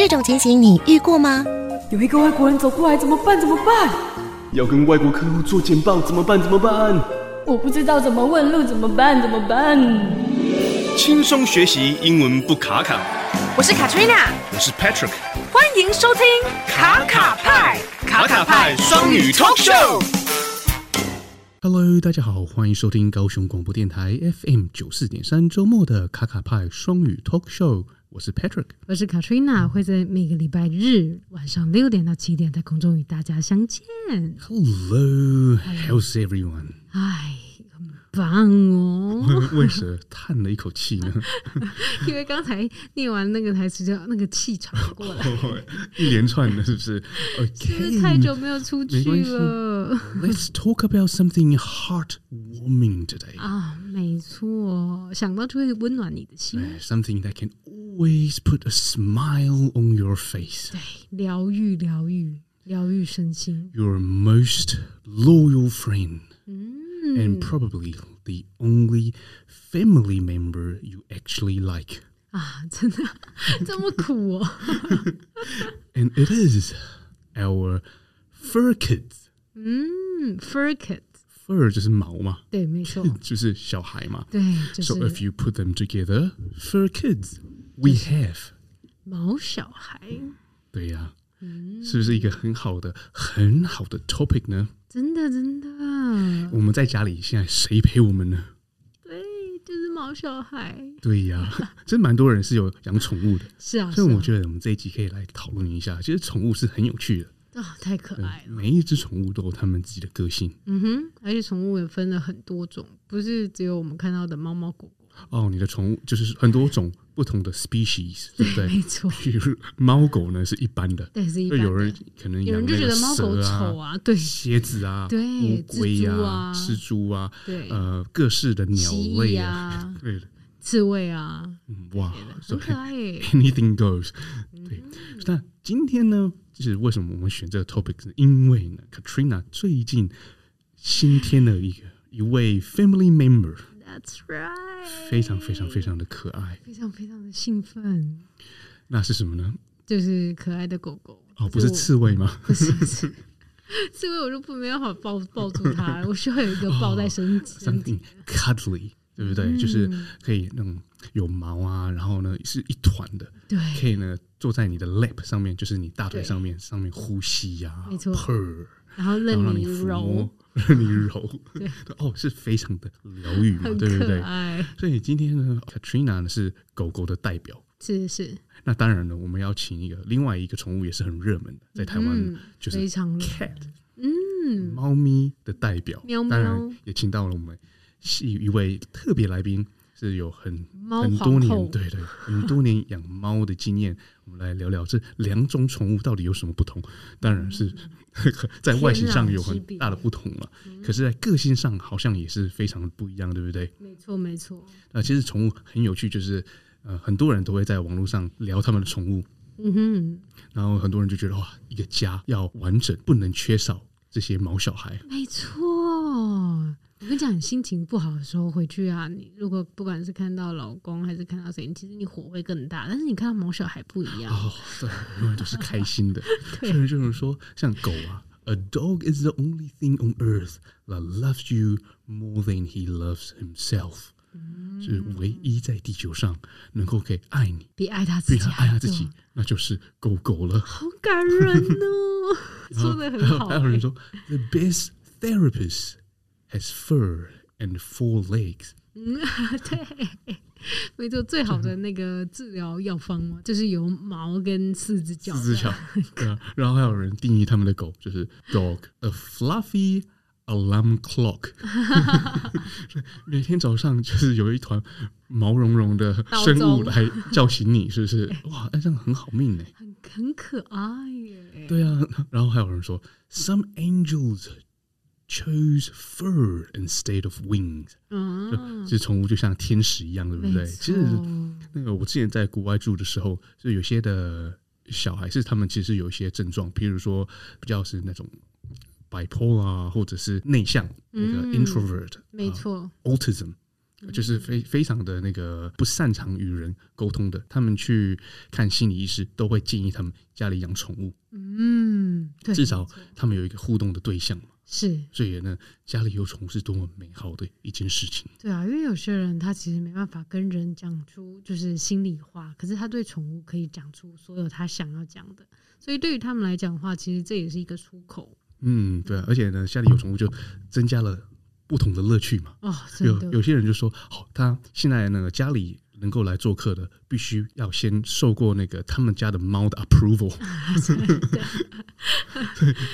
这种情形你遇过吗？有一个外国人走过来，怎么办？怎么办？要跟外国客户做简报，怎么办？怎么办？我不知道怎么问路，怎么办？怎么办？轻松学习英文不卡卡。我是 Katrina，我是 Patrick，欢迎收听卡卡派卡卡派双语 Talk Show。Hello，大家好，欢迎收听高雄广播电台 FM 九四点三周末的卡卡派双语 Talk Show。我是 Patrick，我是 Katrina，会在每个礼拜日晚上六点到七点在空中与大家相见。Hello，how's everyone？哎，很棒哦！为什么叹了一口气呢？因为刚才念完那个台词，就那个气喘过来，一连串的，是不是？Okay, 是不是太久没有出去了？Let's talk about something heartwarming today。啊，没错，想到就会温暖你的心。Something that can always put a smile on your face。对，疗愈，疗愈，疗愈身心。Your most loyal friend。And probably the only family member you actually like 啊，真的这么苦哦！And it is our fur kids。嗯，fur kids，fur 就是毛嘛，对，没错，就是小孩嘛，对。就是 So if you put them together, fur kids, we have 毛小孩。对呀，是不是一个很好的、很好的 topic 呢？真的，真的。 我们在家里现在谁陪我们呢？对，就是毛小孩。对呀，真蛮多人是有养宠物的。是啊，所以我觉得我们这一集可以来讨论一下。其实宠物是很有趣的啊、哦，太可爱了。每一只宠物都有它们自己的个性。嗯哼，而且宠物也分了很多种，不是只有我们看到的猫猫狗狗。哦，你的宠物就是很多种不同的 species，对不对？没错。比如猫狗呢是一般的，对，是一般的。有人可能有人就觉得猫狗丑啊，对，蝎子啊，对，乌龟啊，蜘蛛啊，对，呃，各式的鸟类啊，对，刺猬啊，哇，很可爱，Anything goes。对，那今天呢，就是为什么我们选这个 topic？是因为呢，Katrina 最近新添了一个一位 family member。That's right，非常非常非常的可爱，非常非常的兴奋。那是什么呢？就是可爱的狗狗。哦，不是刺猬吗？不是刺猬，我就不没有好抱抱住它，我需要有一个抱在身身体，cuddly，对不对？嗯、就是可以那种有毛啊，然后呢是一团的，对，可以呢坐在你的 lap 上面，就是你大腿上面，上面呼吸呀、啊，没错，purr，然后任你揉。任你揉，对 哦，是非常的疗愈嘛，对不对？所以今天呢，Katrina 呢是狗狗的代表，是是。那当然了，我们要请一个另外一个宠物也是很热门的，在台湾、嗯、就是 cat，嗯，猫咪的代表，喵喵当然也请到了我们一一位特别来宾。是有很很多年，对对，很多年养猫的经验。我们来聊聊这两种宠物到底有什么不同？当然是 在外形上有很大的不同了，可是，在个性上好像也是非常不一样，对不对？没错，没错。那，其实宠物很有趣，就是呃，很多人都会在网络上聊他们的宠物，嗯哼，然后很多人就觉得哇，一个家要完整，不能缺少这些毛小孩。没错。我跟你讲，你心情不好的时候回去啊，你如果不管是看到老公还是看到谁，其实你火会更大。但是你看到毛小孩不一样哦，对，永远都是开心的。所以就是说，像狗啊，A dog is the only thing on earth that loves you more than he loves himself，嗯，是唯一在地球上能够可以爱你比爱他自己爱他自己，那就是狗狗了。好感人哦，说的很好。还有人说，The best therapist。Has fur and four legs。嗯，对，没错，最好的那个治疗药方嘛，就是有毛跟四只脚。四只脚，对啊。然后还有人定义他们的狗就是 dog a fluffy alarm clock。每天早上就是有一团毛茸茸的生物来叫醒你，是不是？哇，哎，这样很好命呢，很很可爱耶。对啊，然后还有人说 some angels。Chose fur instead of wings，嗯，其实宠物就像天使一样，对不对？其实那个我之前在国外住的时候，就有些的小孩是他们其实有一些症状，比如说比较是那种 bipolar 啊，或者是内向那个 introvert，没错，autism，就是非非常的那个不擅长与人沟通的，他们去看心理医师都会建议他们家里养宠物，嗯，对，至少他们有一个互动的对象嘛。是，所以呢，家里有宠物是多么美好的一件事情。对啊，因为有些人他其实没办法跟人讲出就是心里话，可是他对宠物可以讲出所有他想要讲的，所以对于他们来讲的话，其实这也是一个出口。嗯，对啊，而且呢，家里有宠物就增加了不同的乐趣嘛。哦，有有些人就说，好，他现在那个家里。能够来做客的，必须要先受过那个他们家的猫的 approval，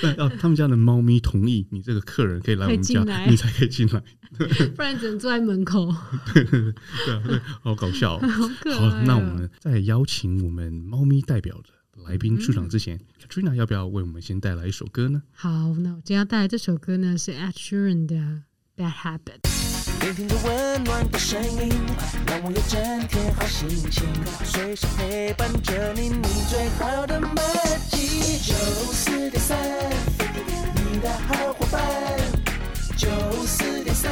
对，要他们家的猫咪同意，你这个客人可以来我们家，你才可以进来，不然只能坐在门口。对 对对，对啊，对，好搞笑哦。好那我们在邀请我们猫咪代表的来宾出场之前，Katrina 要不要为我们先带来一首歌呢？好，那我今天要带来这首歌呢，是 Ed Sheeran 的《Bad Habit》。聆听着温暖的声音，让我有整天好心情，随时陪伴着你，你最好的默契。九四点三，你的好伙伴。九四点三，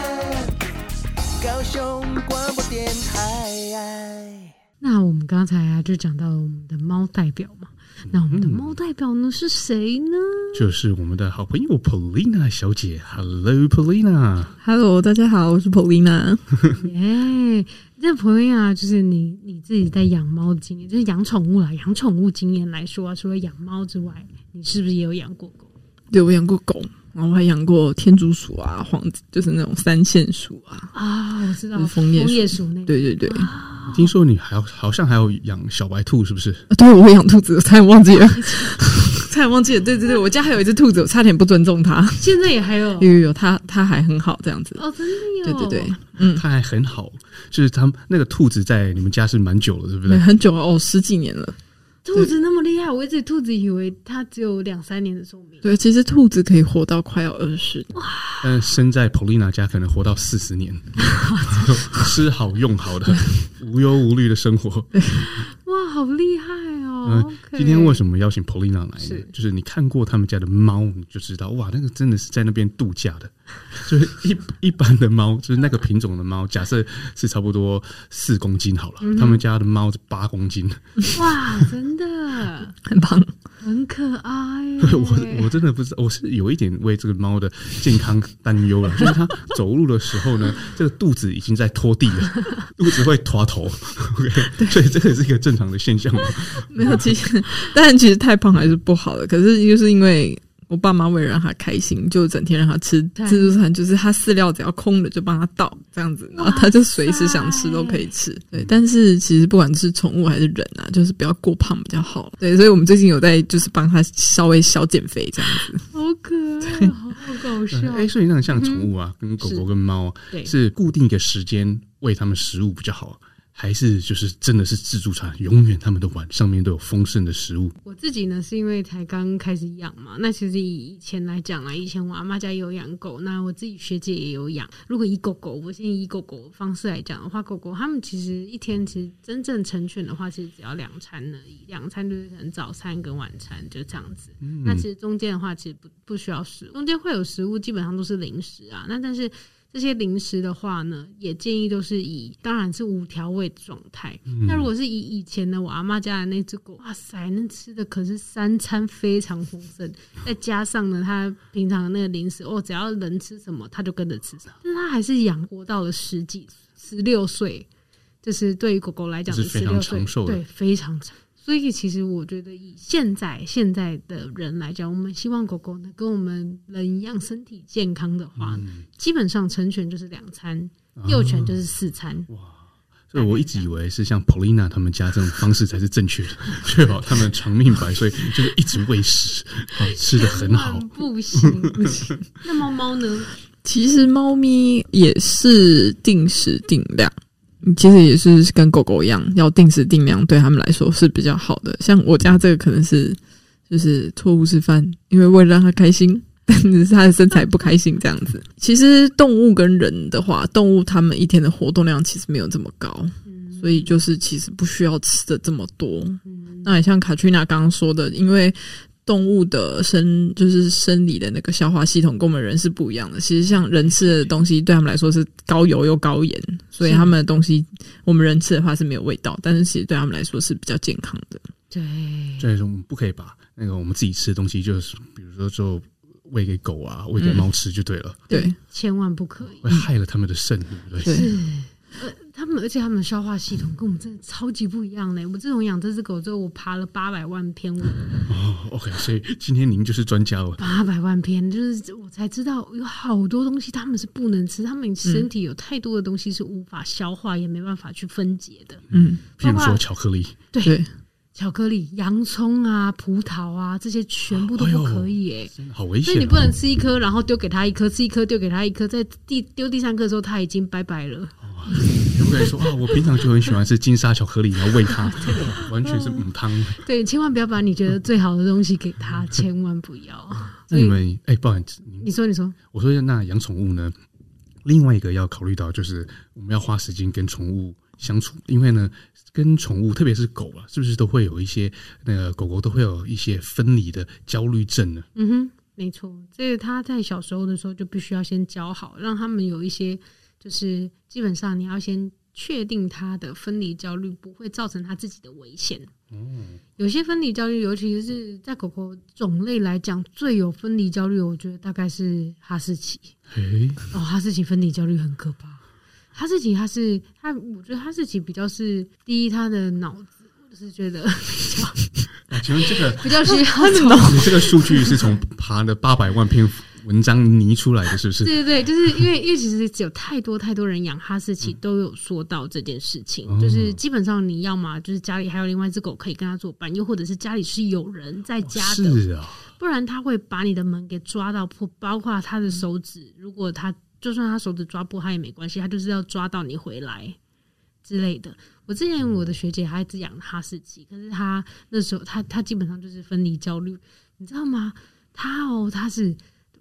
高雄广播电台。那我们刚才啊，就讲到我们的猫代表嘛。那我们的猫代表呢是谁呢？就是我们的好朋友 Polina 小姐。Hello，Polina。Hello，大家好，我是 Polina。耶，这 Polina 就是你你自己在养猫的经验，就是养宠物啊，养宠物经验来说啊，除了养猫之外，你是不是也有养过狗？对，我养过狗，然后我还养过天竺鼠啊，黄就是那种三线鼠啊。啊，我知道，枫叶鼠那个。对对对。啊听说你还好像还有养小白兔，是不是？啊、对，我会养兔子，我差点忘记了，差点忘记了。对对对，我家还有一只兔子，我差点不尊重它。现在也还有，有有有，它它还很好，这样子。哦，真的有。对对对，嗯，它还很好，就是它那个兔子在你们家是蛮久了，对不对？很久了哦，十几年了。兔子那么厉害，我一直兔子以为它只有两三年的寿命。对，其实兔子可以活到快要二十。哇！但生在 Polina 家可能活到四十年，吃好用好的，无忧无虑的生活。哇，好厉害哦！嗯 okay、今天为什么邀请 Polina 来呢？就是你看过他们家的猫，你就知道哇，那个真的是在那边度假的。就是一一般的猫，就是那个品种的猫，假设是差不多四公斤好了，嗯、他们家的猫是八公斤。哇，真的 很棒，很可爱。我我真的不知道，我是有一点为这个猫的健康担忧了。就是它走路的时候呢，这个肚子已经在拖地了，肚子会拖头。OK，所以这个是一个正常的现象吗？没有，其实，但其实太胖还是不好的。可是就是因为。我爸妈为了让他开心，就整天让他吃自助餐，就是他饲料只要空了就帮他倒这样子，然后他就随时想吃都可以吃。对，但是其实不管是宠物还是人啊，就是不要过胖比较好。对，所以我们最近有在就是帮他稍微小减肥这样子。好可爱，好搞笑。哎，所以那个像宠物啊，跟狗狗跟猫啊，是固定一个时间喂它们食物比较好。还是就是真的是自助餐，永远他们的碗上面都有丰盛的食物。我自己呢，是因为才刚开始养嘛。那其实以以前来讲啊，以前我阿妈家也有养狗，那我自己学姐也有养。如果以狗狗，我现在以狗狗方式来讲的话，狗狗他们其实一天其实真正成犬的话，其实只要两餐而已，两餐就是可能早餐跟晚餐就这样子。嗯、那其实中间的话，其实不不需要食物，中间会有食物，基本上都是零食啊。那但是。这些零食的话呢，也建议都是以，当然是无调味的状态。那、嗯、如果是以以前的我阿妈家的那只狗，哇塞，那吃的可是三餐非常丰盛，再加上呢，它平常那个零食，哦，只要人吃什么，它就跟着吃什么。但是它还是养活到了十几、十六岁，就是对于狗狗来讲，是十六岁，对，非常长。所以，其实我觉得以现在现在的人来讲，我们希望狗狗呢跟我们人一样身体健康的话，嗯、基本上成犬就是两餐，幼犬就是四餐。哇！所以我一直以为是像 Polina 他们家这种方式才是正确的，确保他们长命百岁，就是一直喂食，吃的很好。不行不行。那猫猫呢？其实猫咪也是定时定量。其实也是跟狗狗一样，要定时定量，对他们来说是比较好的。像我家这个可能是就是错误示范，因为为了让它开心，但是它的身材不开心这样子。其实动物跟人的话，动物它们一天的活动量其实没有这么高，所以就是其实不需要吃的这么多。那也像 Katrina 刚刚说的，因为动物的生就是生理的那个消化系统跟我们人是不一样的。其实像人吃的东西，对他们来说是高油又高盐，所以他们的东西我们人吃的话是没有味道，但是其实对他们来说是比较健康的。对，所以说我们不可以把那个我们自己吃的东西，就是比如说就喂给狗啊，喂给猫吃就对了。对，千万不可以，会害了他们的肾，对不对？对。们而且他们的消化系统跟我们真的超级不一样嘞！我自从养这只狗之后，我爬了八百万篇文。哦，OK，所以今天您就是专家哦。八百万篇，就是我才知道有好多东西他们是不能吃，他们身体有太多的东西是无法消化，嗯、也没办法去分解的。嗯，譬如说巧克力，对，对巧克力、洋葱啊、葡萄啊，这些全部都不可以哎，好危险、哦！所以你不能吃一颗，然后丢给他一颗，吃一颗丢给他一颗，在第丢第三颗的时候，他已经拜拜了。有个人说啊，我平常就很喜欢吃金沙巧克力，然后喂它，完全是母汤。对，千万不要把你觉得最好的东西给他，千万不要。那你们哎、欸，不好意思，你说你说，我说那养宠物呢？另外一个要考虑到就是我们要花时间跟宠物相处，因为呢，跟宠物特别是狗啊，是不是都会有一些那个狗狗都会有一些分离的焦虑症呢？嗯哼，没错，这个他在小时候的时候就必须要先教好，让他们有一些。就是基本上你要先确定他的分离焦虑不会造成他自己的危险。嗯，有些分离焦虑，尤其是在狗狗种类来讲，最有分离焦虑，我觉得大概是哈士奇。诶哦，哈士奇分离焦虑很可怕。哈士奇它是它，我觉得哈士奇比较是第一，它的脑子，我就是觉得比较。啊，请问这个比较需要你这个数据是从爬了八百万篇文章拟出来的是不是？对对对，就是因为 因为其实有太多太多人养哈士奇，都有说到这件事情，嗯、就是基本上你要么就是家里还有另外一只狗可以跟它作伴，又或者是家里是有人在家的，哦、是啊，不然它会把你的门给抓到破，包括他的手指，如果他就算他手指抓破，他也没关系，他就是要抓到你回来之类的。我之前我的学姐她一直养哈士奇，可是她那时候她她基本上就是分离焦虑，你知道吗？她哦，她是。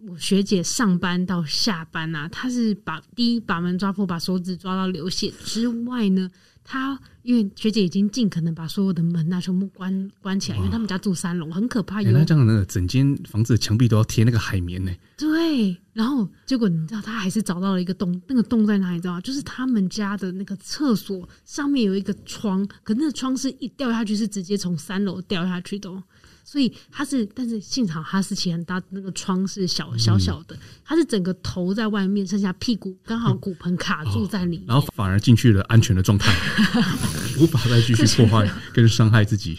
我学姐上班到下班啊，她是把第一把门抓破，把手指抓到流血之外呢，她因为学姐已经尽可能把所有的门啊全部关关起来，因为他们家住三楼，很可怕。原来、欸、这样，那个整间房子的墙壁都要贴那个海绵呢。对，然后结果你知道，她还是找到了一个洞，那个洞在哪里？知道吗？就是他们家的那个厕所上面有一个窗，可那个窗是一掉下去是直接从三楼掉下去的。所以它是，但是幸好哈士奇很大，那个窗是小小小的，它是整个头在外面，剩下屁股刚好骨盆卡住在里面，然后反而进去了安全的状态，无法再继续破坏跟伤害自己。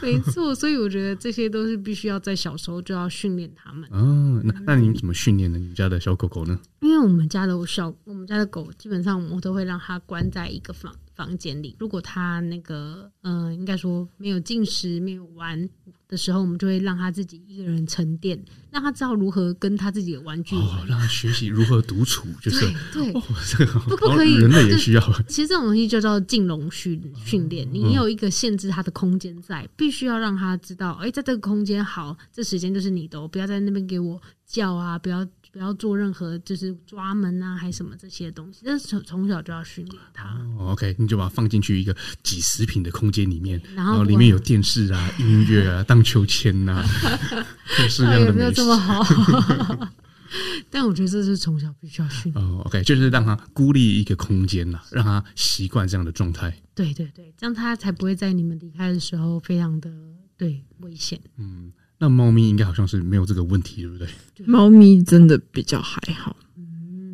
没错，所以我觉得这些都是必须要在小时候就要训练他们。哦，那那你怎么训练呢？你们家的小狗狗呢？因为我们家的小，我们家的狗基本上我都会让它关在一个房房间里。如果他那个，嗯、呃，应该说没有进食、没有玩的时候，我们就会让他自己一个人沉淀，让他知道如何跟他自己的玩具玩，哦，让他学习如何独处，就是对，对哦，这个不不可以，人类也需要。其实这种东西就叫进笼训训练，你有一个限制他的空间在，必须要让他知道，哎，在这个空间好，这时间就是你的，不要在那边给我叫啊，不要。不要做任何就是抓门啊，还什么这些东西。但是从从小就要训练它。哦，OK，你就把它放进去一个几十平的空间里面，然后，里面有电视啊、音乐啊、荡秋千呐、啊，各式各样的。有没有这么好？但我觉得这是从小必须要训练。哦，OK，就是让他孤立一个空间呐，让他习惯这样的状态。对对对，这样他才不会在你们离开的时候非常的对危险。嗯。那猫咪应该好像是没有这个问题，对不对？猫咪真的比较还好，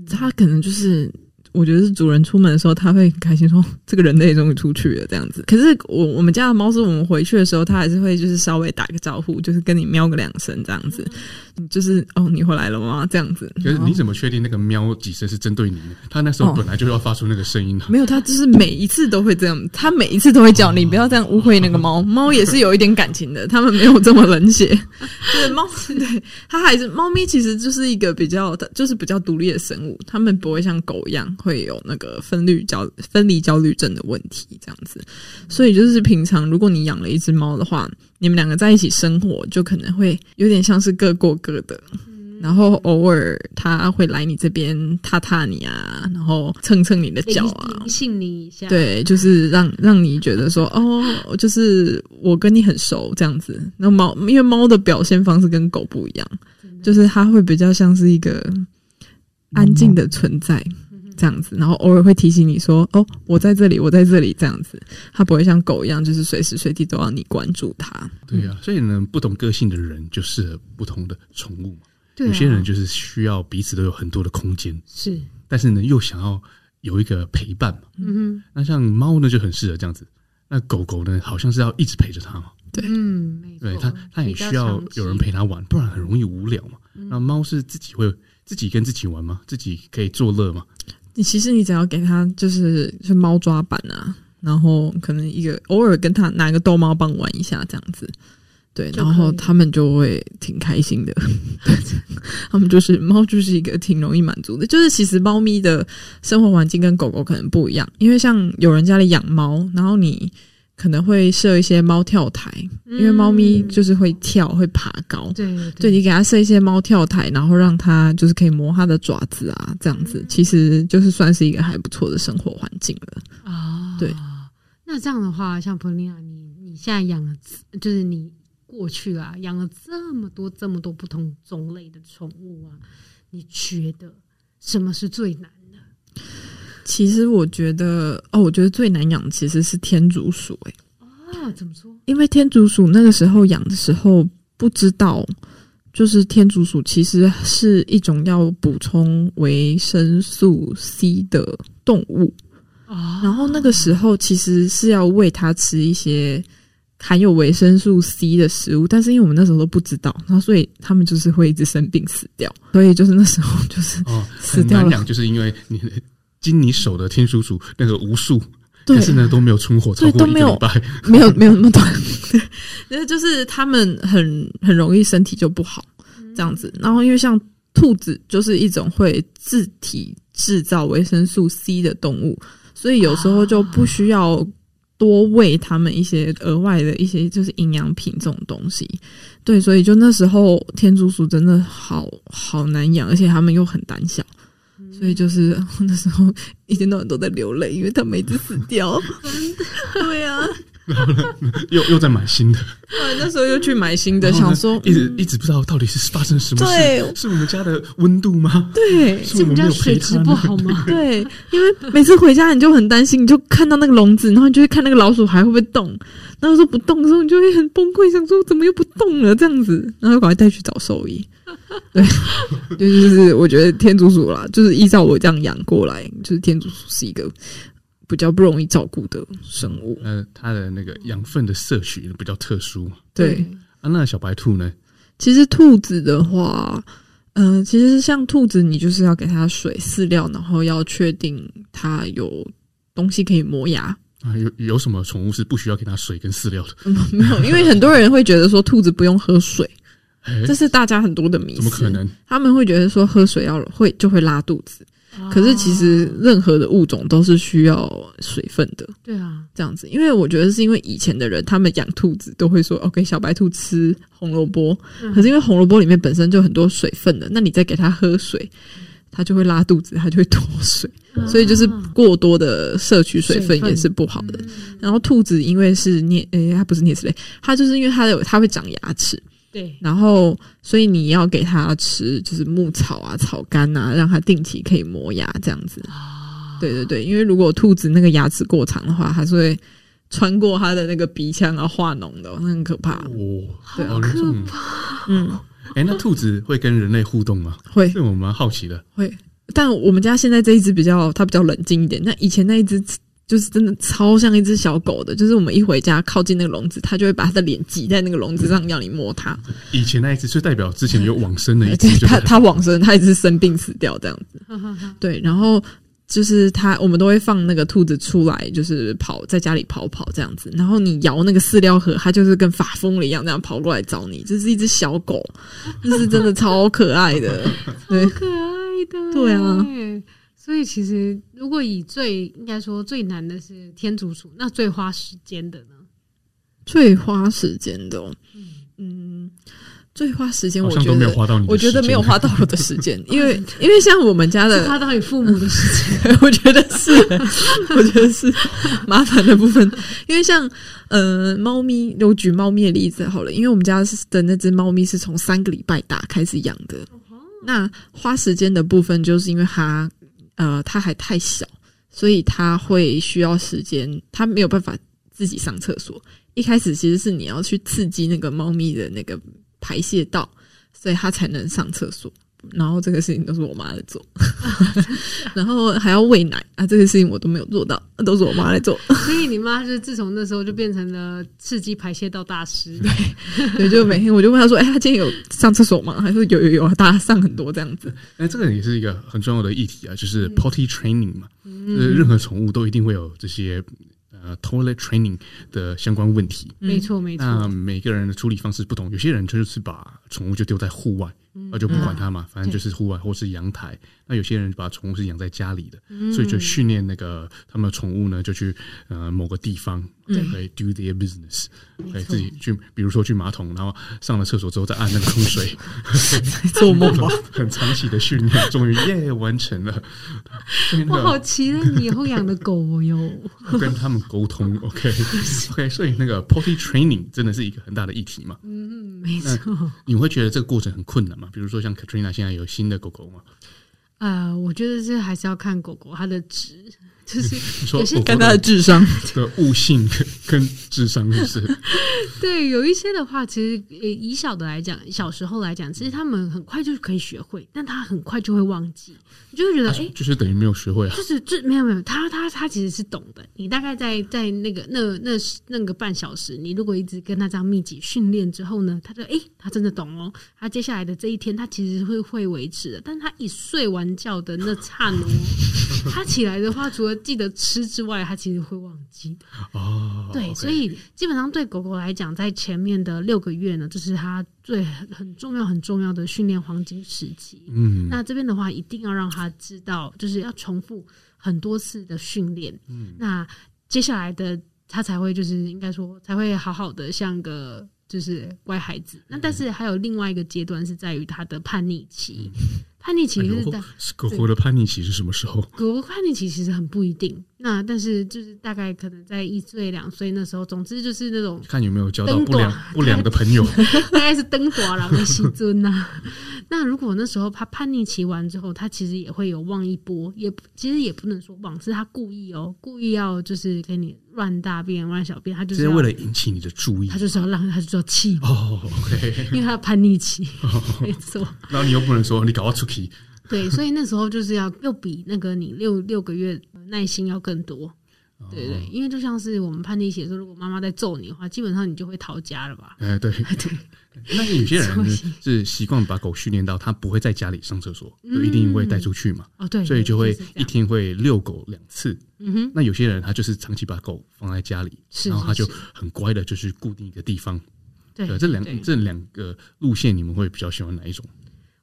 它可能就是。我觉得是主人出门的时候，他会很开心说：“这个人类终于出去了。”这样子。可是我我们家的猫是我们回去的时候，它还是会就是稍微打个招呼，就是跟你喵个两声这样子。就是哦，你回来了吗？这样子。可是你怎么确定那个喵几声是针对你呢？它那时候本来就要发出那个声音、啊哦、没有，它就是每一次都会这样，它每一次都会叫你，不要这样误会那个猫。猫也是有一点感情的，它们没有这么冷血。对猫，对它还是猫咪，其实就是一个比较，就是比较独立的生物，它们不会像狗一样。会有那个分离焦分离焦虑症的问题，这样子，所以就是平常如果你养了一只猫的话，你们两个在一起生活，就可能会有点像是各过各的。然后偶尔它会来你这边踏踏你啊，然后蹭蹭你的脚啊，信你一下，对，就是让让你觉得说哦，就是我跟你很熟这样子。那猫因为猫的表现方式跟狗不一样，就是它会比较像是一个安静的存在。这样子，然后偶尔会提醒你说：“哦，我在这里，我在这里。”这样子，它不会像狗一样，就是随时随地都要你关注它。对呀、啊，所以呢，不同个性的人就适合不同的宠物嘛。对啊、有些人就是需要彼此都有很多的空间，是，但是呢，又想要有一个陪伴嘛。嗯哼，那像猫呢，就很适合这样子。那狗狗呢，好像是要一直陪着它嘛。对，嗯，对它，它也需要有人陪它玩，不然很容易无聊嘛。嗯、那猫是自己会自己跟自己玩吗？自己可以作乐吗？你其实你只要给它就是是猫抓板啊，然后可能一个偶尔跟它拿个逗猫棒玩一下这样子，对，然后他们就会挺开心的。他们就是猫，就是一个挺容易满足的。就是其实猫咪的生活环境跟狗狗可能不一样，因为像有人家里养猫，然后你。可能会设一些猫跳台，因为猫咪就是会跳、嗯、会爬高。对，对，对，你给它设一些猫跳台，然后让它就是可以磨它的爪子啊，这样子其实就是算是一个还不错的生活环境了。啊、哦，对。那这样的话，像彭丽娜，你你现在养了，就是你过去啊养了这么多这么多不同种类的宠物啊，你觉得什么是最难的？其实我觉得哦，我觉得最难养其实是天竺鼠哎、欸。啊，怎么说？因为天竺鼠那个时候养的时候不知道，就是天竺鼠其实是一种要补充维生素 C 的动物。哦。然后那个时候其实是要喂它吃一些含有维生素 C 的食物，但是因为我们那时候都不知道，然后所以他们就是会一直生病死掉。所以就是那时候就是哦，死掉了。很难养，就是因为你。经你手的天竺鼠那个无数，但是呢都没有存活超过一个礼拜，没有没有那么短。对，因为就是他们很很容易身体就不好这样子。然后因为像兔子就是一种会自体制造维生素 C 的动物，所以有时候就不需要多喂他们一些额外的一些就是营养品这种东西。对，所以就那时候天竺鼠真的好好难养，而且他们又很胆小。所以就是 那时候一天到晚都在流泪，因为他每次死掉。对啊，然后呢，又又在买新的。对，那时候又去买新的，想说一直一直不知道到底是发生什么事。对，是我们家的温度吗？对，是我们家水质不好吗？对，因为每次回家你就很担心，你就看到那个笼子，然后你就会看那个老鼠还会不会动。然后说不动的时候，你就会很崩溃，想说怎么又不动了这样子，然后又赶快带去找兽医。对，就是我觉得天竺鼠啦，就是依照我这样养过来，就是天竺鼠是一个比较不容易照顾的生物。呃，它的那个养分的摄取比较特殊。对啊，那小白兔呢？其实兔子的话，嗯、呃，其实像兔子，你就是要给它水、饲料，然后要确定它有东西可以磨牙。啊，有有什么宠物是不需要给它水跟饲料的？嗯，没有，因为很多人会觉得说兔子不用喝水。这是大家很多的迷思。怎么可能？他们会觉得说喝水要会就会拉肚子，可是其实任何的物种都是需要水分的。对啊，这样子，因为我觉得是因为以前的人他们养兔子都会说，OK，小白兔吃红萝卜，可是因为红萝卜里面本身就很多水分的，那你再给它喝水，它就会拉肚子，它就会脱水，所以就是过多的摄取水分也是不好的。然后兔子因为是啮，诶，它不是啮齿类，它就是因为它有它会长牙齿。对，然后所以你要给它吃，就是牧草啊、草干啊，让它定期可以磨牙这样子。啊，对对对，因为如果兔子那个牙齿过长的话，它是会穿过它的那个鼻腔啊化脓的，那很可怕。哦，对好可怕。嗯，哎，那兔子会跟人类互动吗？会，这我蛮好奇的。会，但我们家现在这一只比较，它比较冷静一点。那以前那一只。就是真的超像一只小狗的，就是我们一回家靠近那个笼子，它就会把它的脸挤在那个笼子上，要你摸它。以前那一只就代表之前有往生的一只，它它往生，它一直生病死掉这样子。对，然后就是它，我们都会放那个兔子出来，就是跑在家里跑跑这样子。然后你摇那个饲料盒，它就是跟发疯了一样，这样跑过来找你。这是一只小狗，这是真的超可爱的，对，可爱的，对啊。所以其实，如果以最应该说最难的是天竺鼠，那最花时间的呢？最花时间的，哦嗯，最花时间，我觉得没有花到你，我觉得没有花到我的时间，因为因为像我们家的花到你父母的时间，我觉得是，我觉得是麻烦的部分，因为像呃猫咪，我举猫咪的例子好了，因为我们家的那只猫咪是从三个礼拜大开始养的，那花时间的部分就是因为它呃它还太小，所以它会需要时间，它没有办法自己上厕所。一开始其实是你要去刺激那个猫咪的那个排泄道，所以它才能上厕所。然后这个事情都是我妈在做，然后还要喂奶啊，这些事情我都没有做到，都是我妈在做。所以你妈是自从那时候就变成了刺激排泄道大师。对，对，就每天我就问她说：“哎，她今天有上厕所吗？”她说：“有有有，大家上很多这样子。”哎，这个也是一个很重要的议题啊，就是 potty training 嘛，嗯、就是任何宠物都一定会有这些。呃，toilet training 的相关问题，没错没错。那每个人的处理方式不同，有些人就是把宠物就丢在户外，那、嗯、就不管它嘛，反正就是户外或是阳台。那有些人把宠物是养在家里的，所以就训练那个他们的宠物呢，就去呃某个地方，可以 do their business，可以自己去，比如说去马桶，然后上了厕所之后再按那个冲水，做梦吧，很长期的训练，终于耶完成了。我好期待你以后养的狗哟，跟他们沟通，OK OK，所以那个 potty training 真的是一个很大的议题嘛。嗯，没错。你会觉得这个过程很困难嘛？比如说像 Katrina 现在有新的狗狗吗？呃，我觉得这还是要看狗狗它的值，就是有些看他的智商。的悟性跟智商，就 是对，有一些的话，其实以小的来讲，小时候来讲，其实他们很快就可以学会，但他很快就会忘记，你就会觉得哎、欸，就是等于没有学会啊，就是这没有没有，他他他其实是懂的，你大概在在那个那那那个半小时，你如果一直跟他这样密集训练之后呢，他就哎、欸，他真的懂哦，他接下来的这一天，他其实会会维持的，但是他一睡完。觉的那刹那，他起来的话，除了记得吃之外，他其实会忘记的。哦，对，所以基本上对狗狗来讲，在前面的六个月呢，这是它最很重要、很重要的训练黄金时期。嗯，那这边的话，一定要让他知道，就是要重复很多次的训练。嗯，那接下来的他才会，就是应该说，才会好好的像个就是乖孩子。那但是还有另外一个阶段是在于他的叛逆期。叛逆期是在狗狗的叛逆期是什么时候？狗狗叛逆期其实很不一定，那但是就是大概可能在一岁两岁那时候，总之就是那种看有没有交到不良不良的朋友，大概是灯短郎的西尊呐。那如果那时候他叛逆期完之后，他其实也会有忘一波，也其实也不能说忘，是他故意哦，故意要就是给你乱大便乱小便，他就是为了引起你的注意，他就是要让他就要气哦，OK，因为他叛逆期，没错。然后你又不能说你搞到出去，对，所以那时候就是要又比那个你六六个月耐心要更多。对对，因为就像是我们叛逆写说，如果妈妈在揍你的话，基本上你就会逃家了吧？哎，对 对。那有些人是习惯把狗训练到它不会在家里上厕所，就一定会带出去嘛。哦，对，所以就会一天会遛狗两次。嗯哼。那有些人他就是长期把狗放在家里，然后他就很乖的，就是固定一个地方。对，这两这两个路线，你们会比较喜欢哪一种？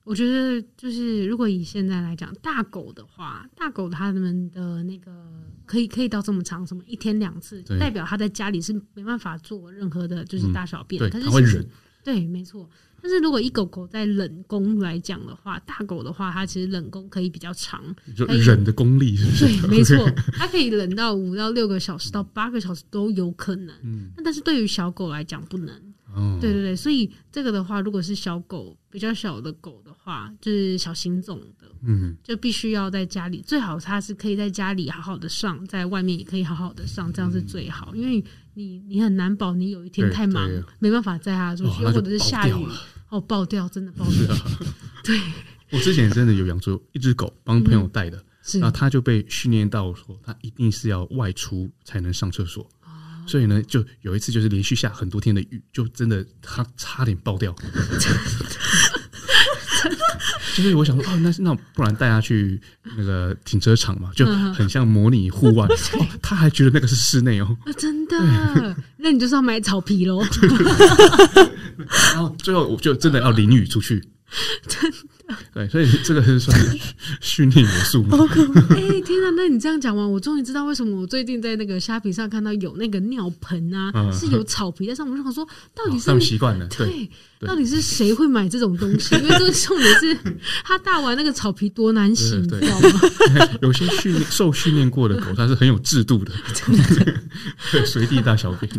我觉得就是，如果以现在来讲，大狗的话，大狗它们的那个可以可以到这么长，什么一天两次，代表它在家里是没办法做任何的，就是大小便。它会忍。对，没错。但是如果一狗狗在冷宫来讲的话，大狗的话，它其实冷宫可以比较长，就忍的功力是不是？对，没错，它可以忍到五到六个小时到八个小时都有可能。嗯，但是对于小狗来讲不能。哦，对对对，所以这个的话，如果是小狗比较小的狗的话，就是小型种的，嗯，就必须要在家里，最好它是可以在家里好好的上，在外面也可以好好的上，这样是最好，因为你你很难保你有一天太忙没办法载它出去，又或者是下雨哦爆掉，真的爆掉。对，我之前真的有养出一只狗，帮朋友带的，然后它就被训练到说，它一定是要外出才能上厕所。所以呢，就有一次就是连续下很多天的雨，就真的他差点爆掉。就是我想说，哦，那那不然带他去那个停车场嘛，就很像模拟户外。哦，他还觉得那个是室内哦。真的？那你就是要买草皮喽。然后最后我就真的要淋雨出去。真的。对，所以这个是算是训练元素吗？哎、欸，天啊！那你这样讲完，我终于知道为什么我最近在那个虾皮上看到有那个尿盆啊，嗯、是有草皮在上面。我就想说，到底是 习惯了？对，到底是谁会买这种东西？因为这个重点是，他大完那个草皮多难洗，你知道吗？有些训练受训练过的狗，它是很有制度的，对，随地大小便。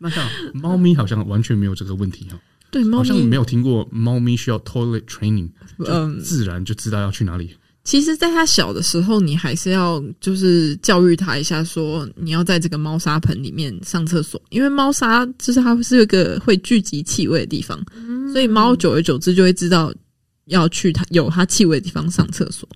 那像猫咪好像完全没有这个问题哈。对，猫咪好像没有听过猫咪需要 toilet training，嗯，自然就知道要去哪里。其实，在它小的时候，你还是要就是教育它一下，说你要在这个猫砂盆里面上厕所，因为猫砂就是它是一个会聚集气味的地方，嗯、所以猫久而久之就会知道要去它有它气味的地方上厕所。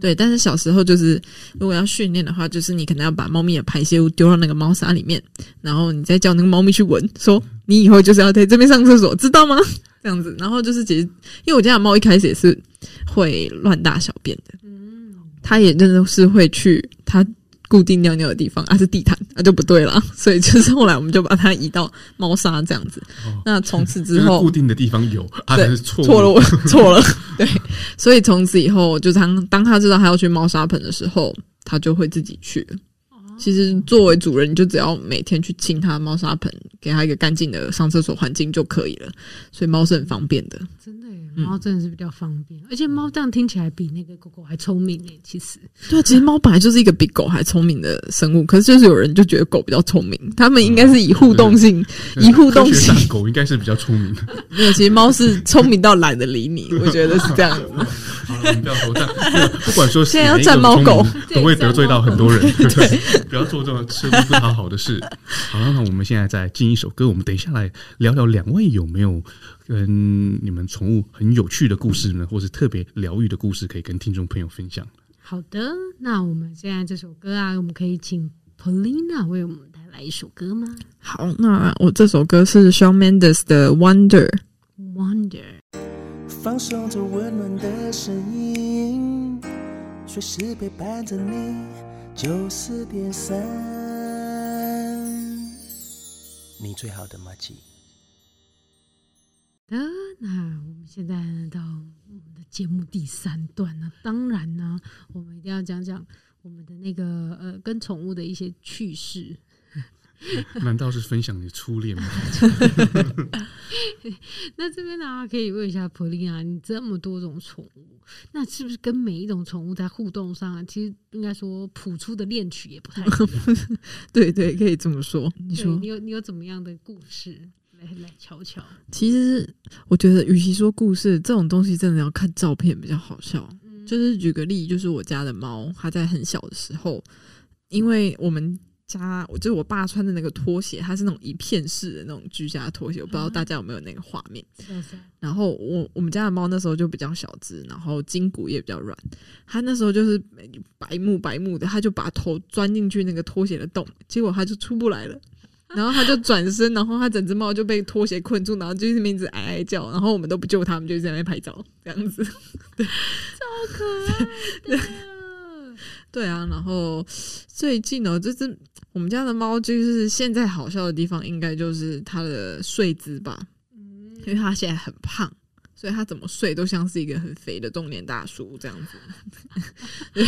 对，但是小时候就是，如果要训练的话，就是你可能要把猫咪的排泄物丢到那个猫砂里面，然后你再叫那个猫咪去闻，说你以后就是要在这边上厕所，知道吗？这样子，然后就是其实，因为我家的猫一开始也是会乱大小便的，嗯，它也真的是会去它。固定尿尿的地方，啊是地毯，那、啊、就不对了。所以就是后来我们就把它移到猫砂这样子。哦、那从此之后，固定的地方有，啊、对，错了，我 错了。对，所以从此以后，就当当他知道他要去猫砂盆的时候，他就会自己去了。其实作为主人，你就只要每天去清它猫砂盆，给它一个干净的上厕所环境就可以了。所以猫是很方便的。真的耶，猫真的是比较方便，嗯、而且猫这样听起来比那个狗狗还聪明诶。其实，对啊，其实猫本来就是一个比狗还聪明的生物，可是就是有人就觉得狗比较聪明，他们应该是以互动性，嗯、以互动性，狗应该是比较聪明的。没有，其实猫是聪明到懒得理你，我觉得是这样子。好了，我们不要说这样，不管说现在要战猫狗，都会得罪到很多人。对。不要做这种吃力不讨好的事。好，那我们现在再进一首歌。我们等一下来聊聊两位有没有跟你们宠物很有趣的故事呢，或是特别疗愈的故事，可以跟听众朋友分享。好的，那我们现在这首歌啊，我们可以请 Polina 为我们带来一首歌吗？好，那我这首歌是 Shawn Mendes 的。Wonder。放松着温暖的声音，随时陪伴着你。九四点三，你最好的麻吉。的那我们现在到我们的节目第三段呢，当然呢，我们一定要讲讲我们的那个呃，跟宠物的一些趣事。难道是分享你初恋吗？那这边呢，可以问一下普利亚，你这么多种宠物，那是不是跟每一种宠物在互动上，其实应该说谱出的恋曲也不太一样？对对，可以这么说。你说你有你有怎么样的故事来来瞧瞧？其实我觉得，与其说故事这种东西，真的要看照片比较好笑。嗯、就是举个例，就是我家的猫，它在很小的时候，因为我们。家，我就是我爸穿的那个拖鞋，它是那种一片式的那种居家拖鞋，我不知道大家有没有那个画面。嗯、然后我我们家的猫那时候就比较小只，然后筋骨也比较软，它那时候就是白目白目的，它就把头钻进去那个拖鞋的洞，结果它就出不来了。然后它就转身，然后它整只猫就被拖鞋困住，然后就一直哀哀叫，然后我们都不救它，我们就在那边拍照，这样子，对，超可爱的。对啊，然后最近呢，就是我们家的猫，就是现在好笑的地方，应该就是它的睡姿吧，嗯，因为它现在很胖，所以它怎么睡都像是一个很肥的中年大叔这样子。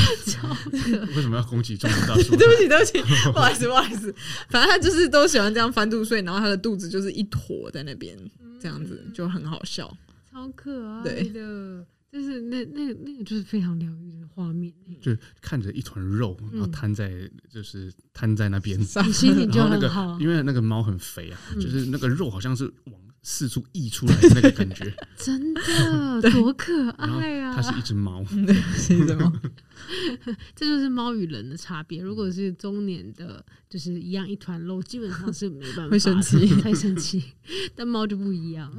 为什么要攻击中年大叔？对不起，对不起，不好意思，不好意思，反正它就是都喜欢这样翻肚睡，然后它的肚子就是一坨在那边，这样子就很好笑，超可爱的。就是那那个那个就是非常疗愈的画面，就看着一团肉，然后摊在就是摊在那边，你 心情就很好。因为那个猫很肥啊，就是那个肉好像是往四处溢出来的那个感觉，真的 多可爱啊！它是一只猫，对，是一只猫。这就是猫与人的差别。如果是中年的，就是一样一团肉，基本上是没办法会生气，太生气。但猫就不一样。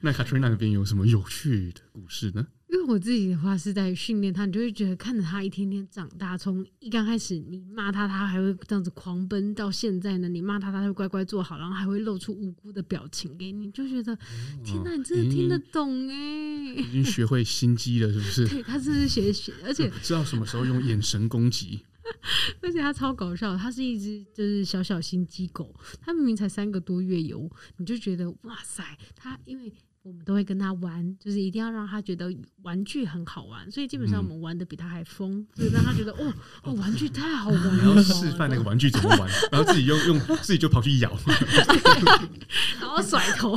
那 Katrina 那边有什么有趣的故事呢？因为我自己的话是在训练它，你就会觉得看着它一天天长大，从一刚开始你骂它，它还会这样子狂奔，到现在呢，你骂它，它会乖乖坐好，然后还会露出无辜的表情给你，就觉得天哪，你真的听得懂哎，已经学会心机了，是不是？对，它这是学学，而且知道什么时候用眼神攻击。而且它超搞笑，它是一只就是小小心机狗，它明明才三个多月有，你就觉得哇塞，它因为。我们都会跟他玩，就是一定要让他觉得玩具很好玩，所以基本上我们玩的比他还疯，就是让他觉得哦哦，玩具太好玩了。然后示范那个玩具怎么玩，然后自己用用自己就跑去咬，然后甩头，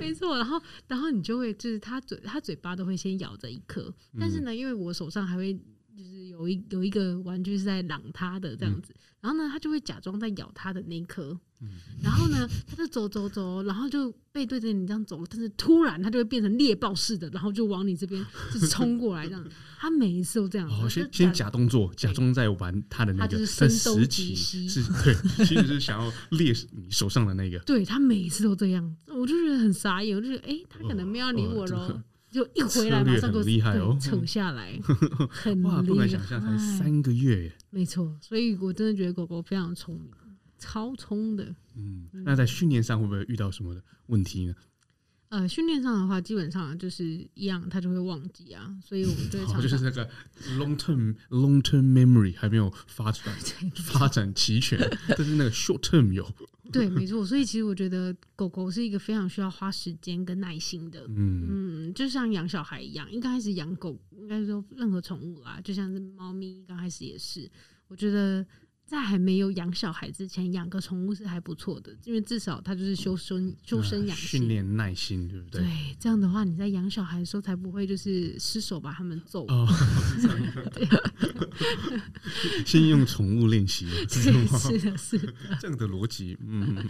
没错。然后然后你就会就是他嘴他嘴巴都会先咬着一颗，但是呢，因为我手上还会就是有一有一个玩具是在嚷他的这样子，然后呢，他就会假装在咬他的那一颗。然后呢，他就走走走，然后就背对着你这样走，但是突然他就会变成猎豹似的，然后就往你这边就是冲过来这样。他每一次都这样。哦，先先假动作，假装在玩他的那个，但实际是对，其实是想要猎你手上的那个。对，他每一次都这样，我就觉得很傻眼，我就觉得哎，他可能没有理我喽，就一回来马上就厉害哦，扯下来，很哇，不敢想象才三个月耶。没错，所以我真的觉得狗狗非常聪明。超聪的，嗯，那在训练上会不会遇到什么的问题呢？呃，训练上的话，基本上就是一样，他就会忘记啊，所以我们就会 常常就是那个 long term long term memory 还没有发展 发展齐全，但是那个 short term 有。对，没错，所以其实我觉得狗狗是一个非常需要花时间跟耐心的，嗯嗯，就像养小孩一样，应该开始养狗，应该说任何宠物啦，就像是猫咪，刚开始也是，我觉得。在还没有养小孩之前，养个宠物是还不错的，因为至少它就是修身、修身养性、训练耐心，对不对？对，这样的话，你在养小孩的时候才不会就是失手把他们揍。哦，对先用宠物练习，是的，是的，这样的逻辑，嗯，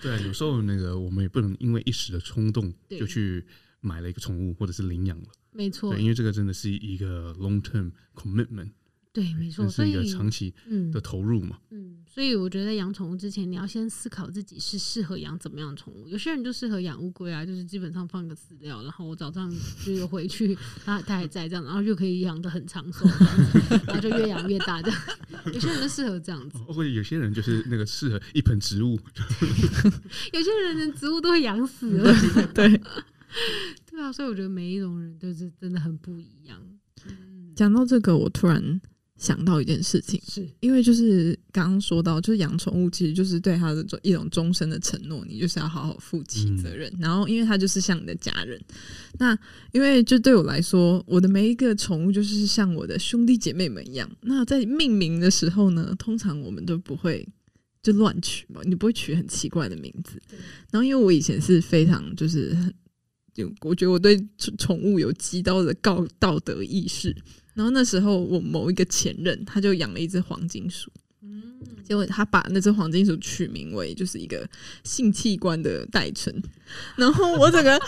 对。有时候那个我们也不能因为一时的冲动就去买了一个宠物或者是领养了，没错，对，因为这个真的是一个 long term commitment。对，没错，所以是一个长期的投入嘛。嗯，嗯，所以我觉得养宠物之前，你要先思考自己是适合养怎么样的宠物。有些人就适合养乌龟啊，就是基本上放个饲料，然后我早上就有回去，它它还在这样，然后就可以养的很长寿，然后就越养越大这样。有些人就适合这样子，或者有些人就是那个适合一盆植物，有些人连植物都会养死了。对，对啊，所以我觉得每一种人都是真的很不一样。讲到这个，我突然。想到一件事情，是因为就是刚刚说到，就是养宠物其实就是对它的一种终身的承诺，你就是要好好负起责任。嗯、然后，因为它就是像你的家人，那因为就对我来说，我的每一个宠物就是像我的兄弟姐妹们一样。那在命名的时候呢，通常我们都不会就乱取嘛，你不会取很奇怪的名字。然后，因为我以前是非常就是很，就我觉得我对宠物有极高的道道德意识。然后那时候，我某一个前任，他就养了一只黄金鼠。结果他把那只黄金鼠取名为就是一个性器官的代称，然后我整个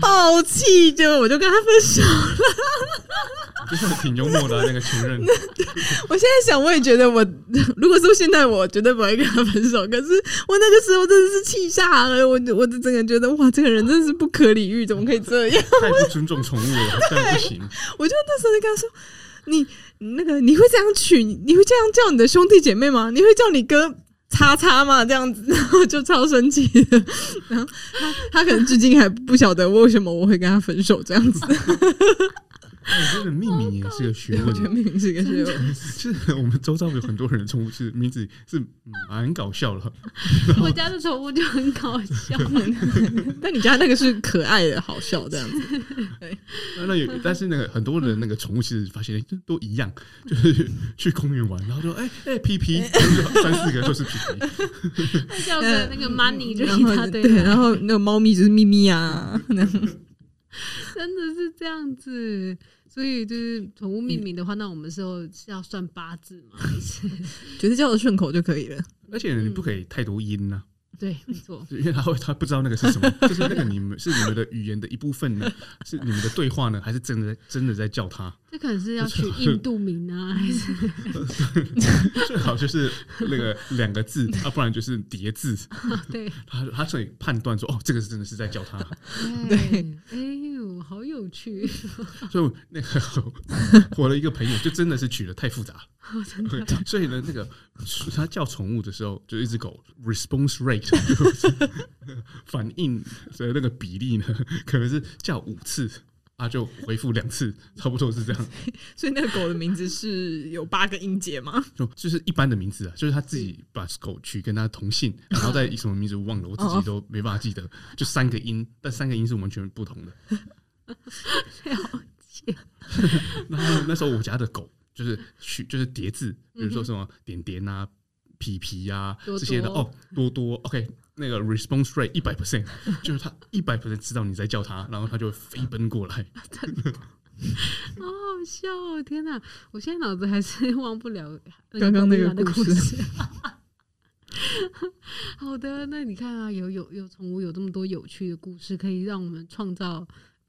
暴气，就我就跟他分手了。就是挺幽默的、啊、那个前任。我现在想，我也觉得我如果说现在我绝对不会跟他分手，可是我那个时候真的是气下了，我我就整个觉得哇，这个人真的是不可理喻，怎么可以这样？太不尊重宠物了，真不行。我就那时候就跟他说。你那个你会这样取？你会这样叫你的兄弟姐妹吗？你会叫你哥叉叉吗？这样子，然后就超生气。然后他他可能至今还不晓得为什么我会跟他分手这样子。我觉得命名也是个学问，我觉得命名是个学问。是我们周遭有很多人的宠物是名字是蛮搞笑的。我家的宠物就很搞笑，但你家那个是可爱的好笑这样子。对，那有，但是那个很多人那个宠物其实发现都一样，就是去公园玩，然后说哎哎皮皮，三四个都是皮皮。叫个那个 money 就一大堆，对，然后那个猫咪就是咪咪啊。真的是这样子，所以就是宠物命名的话，那我们时候是要算八字吗？还是 觉得叫的顺口就可以了？而且你不可以太多音呢、啊。对，没错，因为他会他不知道那个是什么，就是那个你们是你们的语言的一部分呢，是你们的对话呢，还是真的真的在叫他？这可能是要取印度名啊，还是最好就是那个两个字啊，不然就是叠字。对，他他所以判断说，哦，这个是真的是在叫他。对，哎呦，好有趣。所以那个我的一个朋友就真的是取的太复杂了。所以呢，那个他叫宠物的时候，就一只狗 response rate 反应的那个比例呢，可能是叫五次啊，就回复两次，差不多是这样。所以那个狗的名字是有八个音节吗？就就是一般的名字啊，就是他自己把狗取跟他同姓，然后再以什么名字忘了，我自己都没办法记得。就三个音，但三个音是完全不同的。了解。然后那时候我家的狗就是取就是叠字，比如说什么点点啊、皮皮啊这些的哦，多多 OK。那个 response rate 一百 percent，就是他一百 percent 知道你在叫他，然后他就会飞奔过来。好好笑哦！天哪，我现在脑子还是忘不了刚刚那个故事。好的，那你看啊，有有有宠物有这么多有趣的故事，可以让我们创造，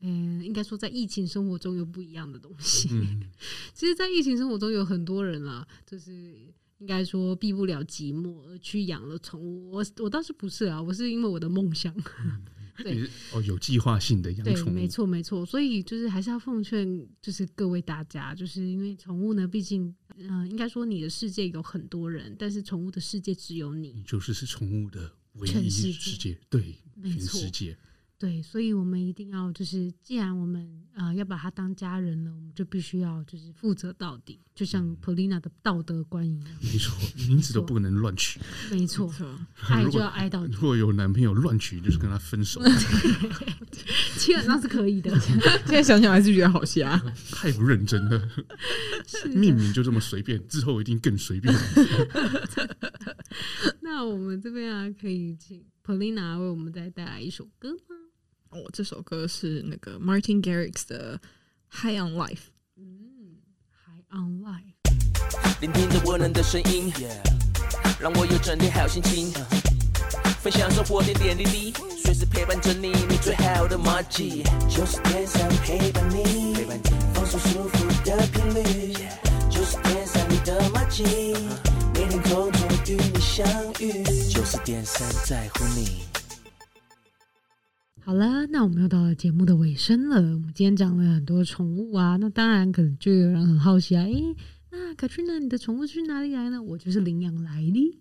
嗯，应该说在疫情生活中有不一样的东西。嗯、其实，在疫情生活中有很多人啦，就是。应该说避不了寂寞而去养了宠物，我我倒是不是啊，我是因为我的梦想。嗯、对哦，有计划性的养宠物，没错没错。所以就是还是要奉劝，就是各位大家，就是因为宠物呢，毕竟嗯、呃，应该说你的世界有很多人，但是宠物的世界只有你，你就是是宠物的唯一世界，世界对，全世界。对，所以我们一定要就是，既然我们啊、呃、要把他当家人了，我们就必须要就是负责到底，就像 Polina 的道德观一样。没错，名字都不能乱取。没错，爱就要爱到底。如果有男朋友乱取，就是跟他分手。基本上是可以的。现在想想还是觉得好瞎，太不认真了。命名就这么随便，之后一定更随便。那我们这边啊，可以请 Polina 为我们再带来一首歌吗？我、哦、这首歌是那个 Martin Garrix 的 High on Life。嗯，High on Life。聆听着温暖的声音，yeah, 让我有整天好心情。分享生活点点滴滴，随时陪伴着你，你最好的麻吉。就是天上陪伴你，陪伴你放松舒服的频率。就是天上你的麻吉，每天空中与你相遇。就是点三在乎你。好了，那我们又到了节目的尾声了。我们今天讲了很多宠物啊，那当然可能就有人很好奇啊，诶、那 Katrina，你的宠物去哪里来呢？我就是领养来的。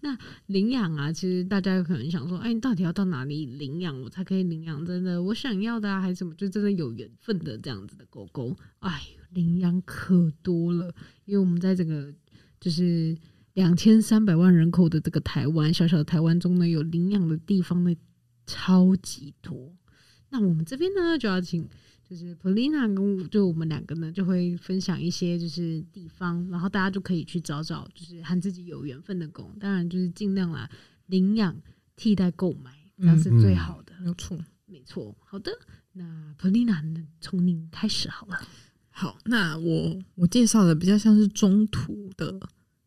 那领养啊，其实大家有可能想说，哎、你到底要到哪里领养我才可以领养？真的，我想要的啊，还是什么？就真的有缘分的这样子的狗狗？哎，领养可多了，因为我们在这个就是两千三百万人口的这个台湾，小小的台湾中呢，有领养的地方呢。超级多，那我们这边呢就要请，就是 Polina 跟就我们两个呢就会分享一些就是地方，然后大家就可以去找找，就是和自己有缘分的狗，当然就是尽量啦领养替代购买，这样是最好的。没错，没错。好的，那 Polina 呢，从您开始好了。好，那我我介绍的比较像是中途的。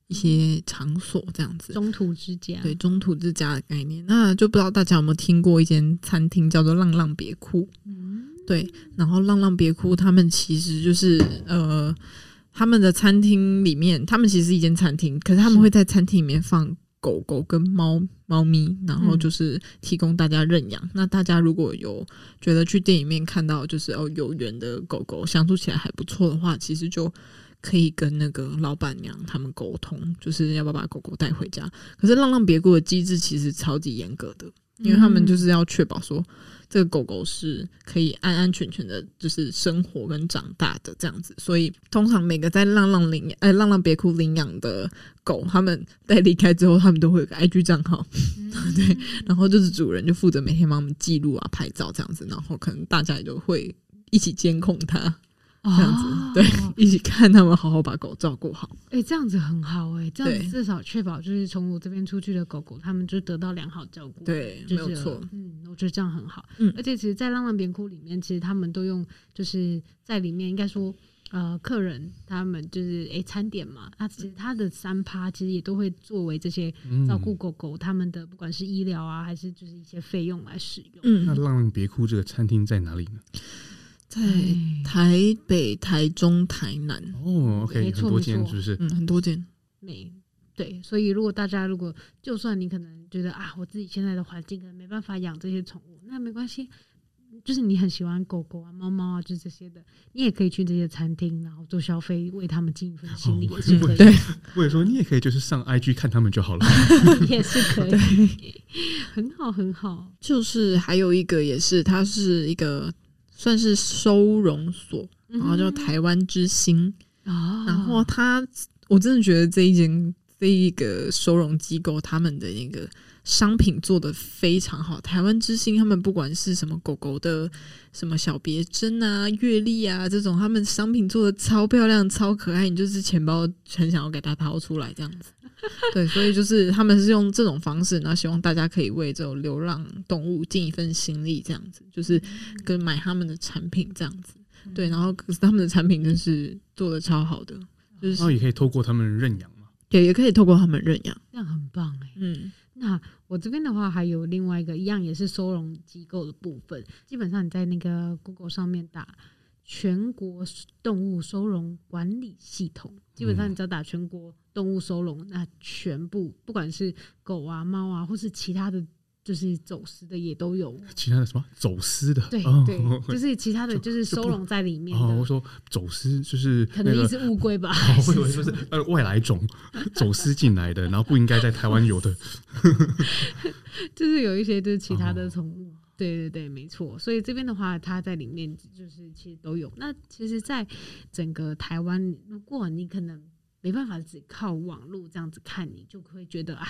一些场所这样子，中途之家，对，中途之家的概念，那就不知道大家有没有听过一间餐厅叫做浪浪别哭，嗯，对，然后浪浪别哭，他们其实就是呃，他们的餐厅里面，他们其实是一间餐厅，可是他们会在餐厅里面放狗狗跟猫猫咪，然后就是提供大家认养。嗯。那大家如果有觉得去店里面看到就是哦有缘的狗狗相处起来还不错的话，其实就。可以跟那个老板娘他们沟通，就是要不要把狗狗带回家。可是浪浪别哭的机制其实超级严格的，因为他们就是要确保说这个狗狗是可以安安全全的，就是生活跟长大的这样子。所以通常每个在浪浪领哎浪浪别哭领养的狗，他们在离开之后，他们都会有个 IG 账号，对，然后就是主人就负责每天帮他们记录啊、拍照这样子，然后可能大家也都会一起监控它。这样子，哦，对，一起看他们好好把狗照顾好。哎，欸，这样子很好哎，欸，这样子至少确保就是从我这边出去的狗狗，他们就得到良好照顾。对，就是，没有错。嗯，我觉得这样很好。嗯，而且其实，在浪浪别哭里面，其实他们都用就是在里面，应该说，呃，客人他们就是哎，欸，餐点嘛，那其实他的三趴其实也都会作为这些照顾狗狗他们的不管是医疗啊，还是就是一些费用来使用。嗯，那浪浪别哭这个餐厅在哪里呢？在台北、台中、台南哦，OK，很多间是不是？嗯，很多间。没对，所以如果大家如果就算你可能觉得啊，我自己现在的环境可能没办法养这些宠物，那没关系，就是你很喜欢狗狗啊、猫猫啊，就这些的，你也可以去这些餐厅，然后做消费，为他们尽一份心力也是可以。对，或者说你也可以就是上 IG 看他们就好了，也是可以，很好很好。就是还有一个也是，它是一个。算是收容所，然后叫台湾之星。哦，然后他，我真的觉得这一间这一个收容机构，他们的那个商品做的非常好。台湾之星，他们不管是什么狗狗的什么小别针啊、月历啊这种，他们商品做的超漂亮、超可爱，你就是钱包很想要给它掏出来这样子。对，所以就是他们是用这种方式，然后希望大家可以为这种流浪动物尽一份心力，这样子，就是跟买他们的产品这样子。对，然后可是他们的产品真是做的超好的，就是然后也可以透过他们认养嘛，对，也可以透过他们认养，这样很棒哎。嗯，那我这边的话还有另外一个一样也是收容机构的部分，基本上你在那个 Google 上面打全国动物收容管理系统，基本上你只要打全国动物收容，那全部不管是狗啊、猫啊，或是其他的。就是走私的也都有，其他的什么走私的？对对，就是其他的就是收容在里面的。哦，我说走私就是可能一只乌龟吧？我以为说是呃外来种 走私进来的，然后不应该在台湾有的。就是有一些就是其他的宠物，对对对，没错。所以这边的话，它在里面就是其实都有。那其实，在整个台湾，如果你可能没办法只靠网络这样子看，你就会觉得啊。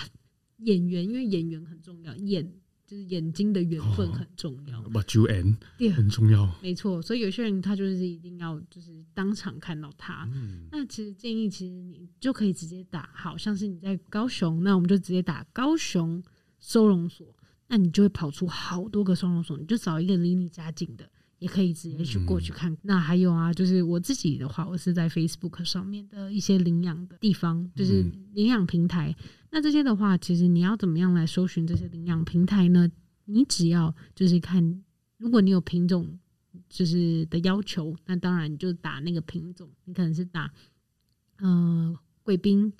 演员，因为演员很重要，眼就是眼睛的缘分很重要，把主演很重要，没错。所以有些人他就是一定要就是当场看到他。嗯、那其实建议，其实你就可以直接打，好像是你在高雄，那我们就直接打高雄收容所，那你就会跑出好多个收容所，你就找一个离你家近的。也可以直接去过去看。嗯、那还有啊，就是我自己的话，我是在 Facebook 上面的一些领养的地方，就是领养平台。嗯、那这些的话，其实你要怎么样来搜寻这些领养平台呢？你只要就是看，如果你有品种就是的要求，那当然你就打那个品种。你可能是打呃贵宾。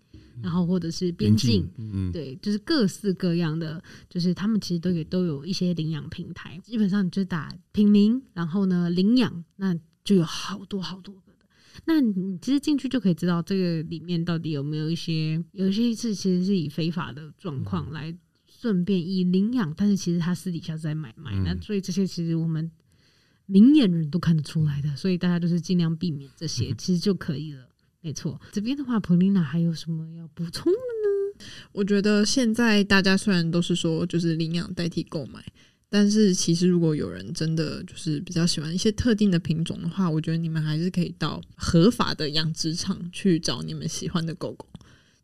然后或者是边境，嗯，对，就是各式各样的，就是他们其实都有都有一些领养平台，基本上你就打品名，然后呢领养，那就有好多好多个的。那你其实进去就可以知道这个里面到底有没有一些，有一些是其实是以非法的状况来顺便以领养，但是其实他私底下在买卖，嗯、那所以这些其实我们明眼人都看得出来的，所以大家就是尽量避免这些，其实就可以了。没错，这边的话，Polina 还有什么要补充的呢？我觉得现在大家虽然都是说就是领养代替购买，但是其实如果有人真的就是比较喜欢一些特定的品种的话，我觉得你们还是可以到合法的养殖场去找你们喜欢的狗狗。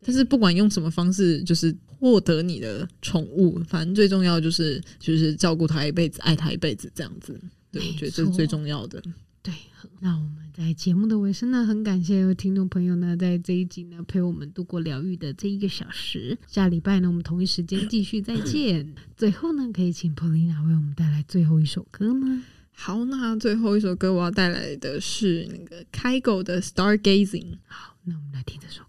但是不管用什么方式，就是获得你的宠物，反正最重要就是就是照顾它一辈子，爱它一辈子这样子。对，我觉得这是最重要的。对，那我们在节目的尾声呢，很感谢听众朋友呢，在这一集呢陪我们度过疗愈的这一个小时。下礼拜呢，我们同一时间继续再见。最后呢，可以请 Polina 为我们带来最后一首歌吗？好，那最后一首歌我要带来的是那个 Kygo 的 Stargazing。好，那我们来听这首歌。